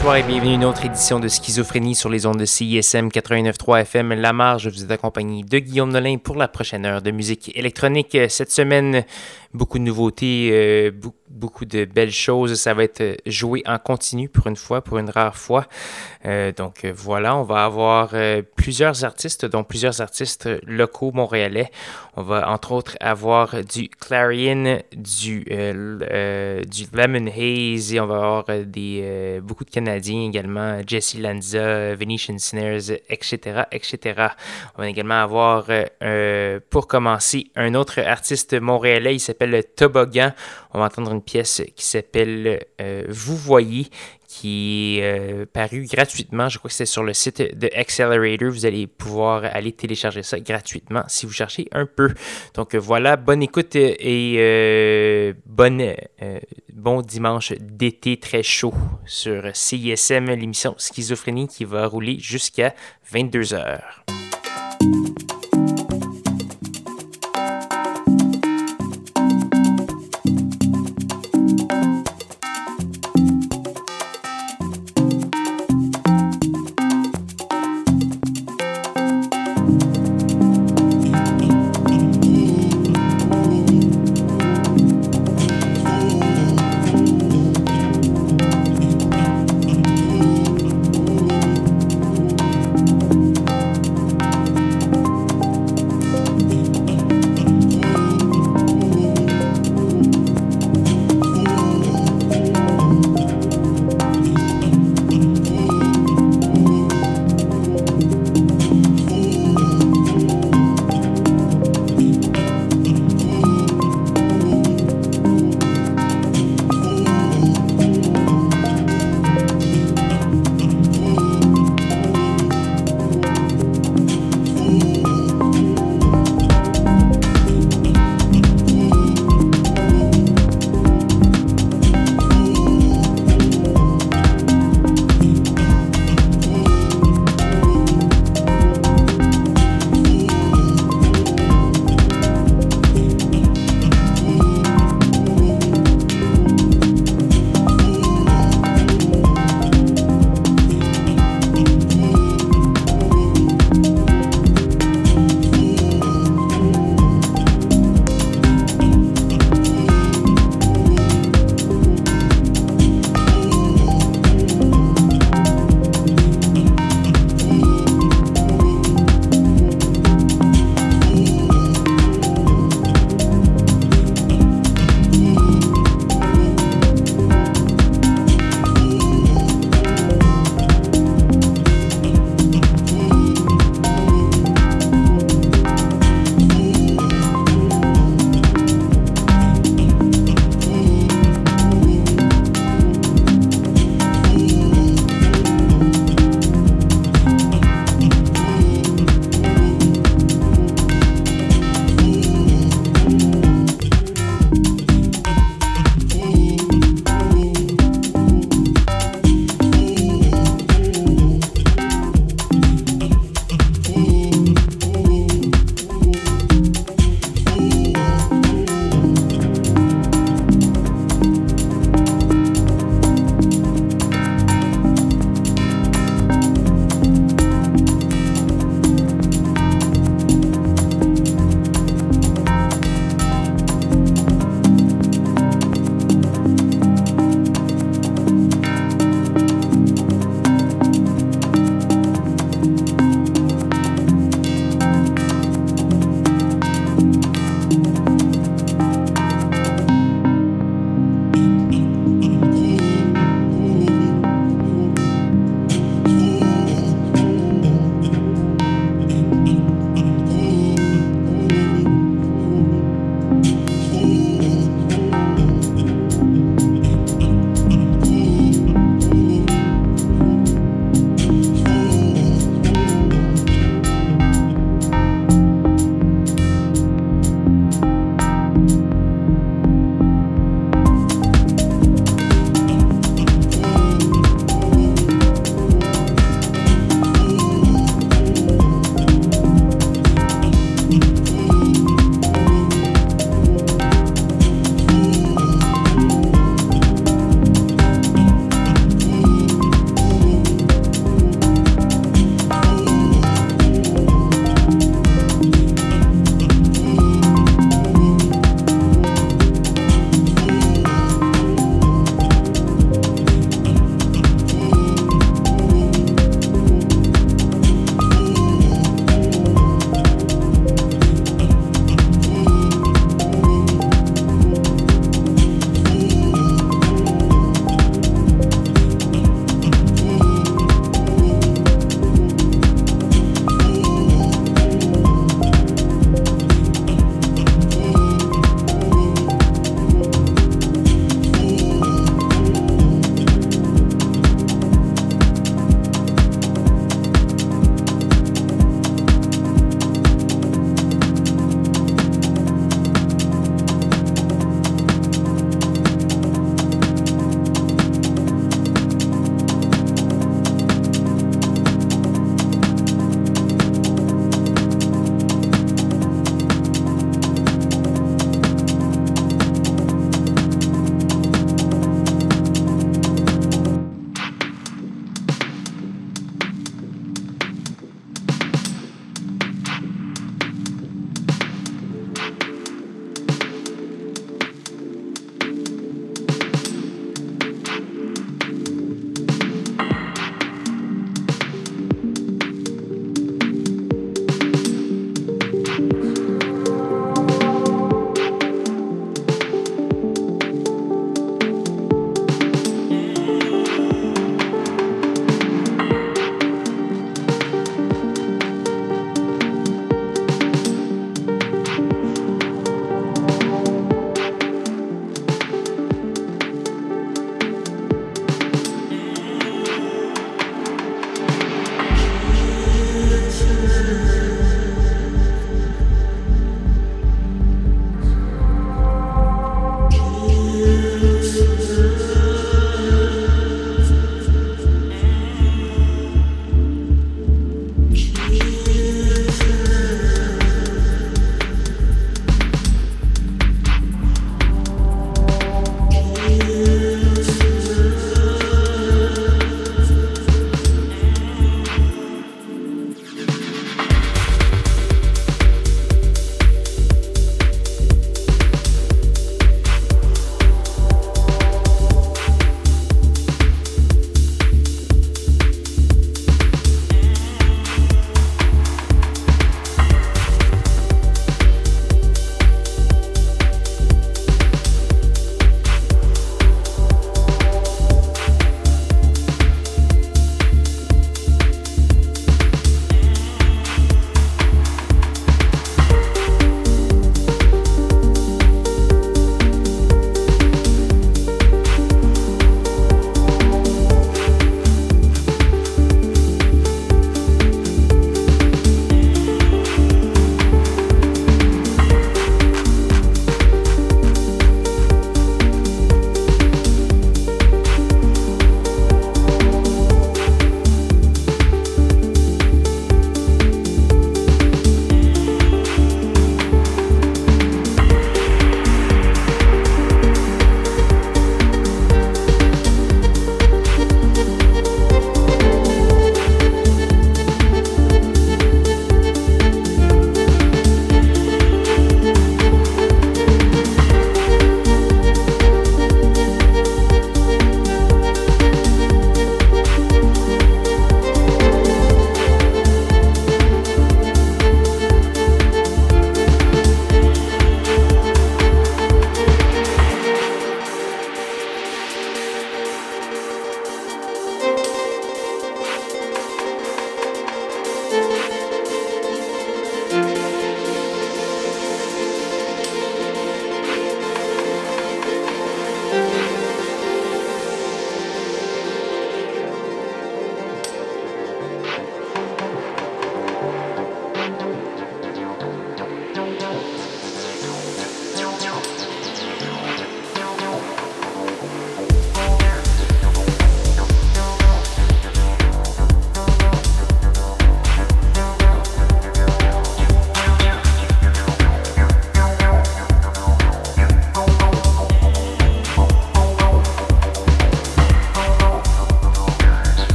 bonsoir et bienvenue à une autre édition de Schizophrénie sur les ondes de CISM 89.3 FM La Marge. Je vous ai accompagné de Guillaume Nolin pour la prochaine heure de musique électronique. Cette semaine, beaucoup de nouveautés, euh, beaucoup de belles choses. Ça va être joué en continu pour une fois, pour une rare fois. Euh, donc voilà, on va avoir euh, plusieurs artistes, dont plusieurs artistes locaux montréalais. On va entre autres avoir du Clarion, du, du Lemon Haze et on va avoir des beaucoup de Canadiens également, Jesse Lanza, Venetian Snares, etc., etc. On va également avoir, euh, pour commencer, un autre artiste montréalais, il s'appelle Toboggan. On va entendre une pièce qui s'appelle euh, Vous voyez, qui est euh, paru gratuitement. Je crois que c'est sur le site de Accelerator. Vous allez pouvoir aller télécharger ça gratuitement si vous cherchez un peu. Donc voilà, bonne écoute et bonne, bon dimanche d'été très chaud sur CISM, l'émission Schizophrénie qui va rouler jusqu'à 22h.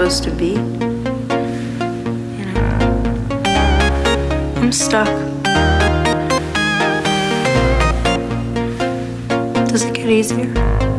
Supposed to be. You know, I'm stuck. Does it get easier?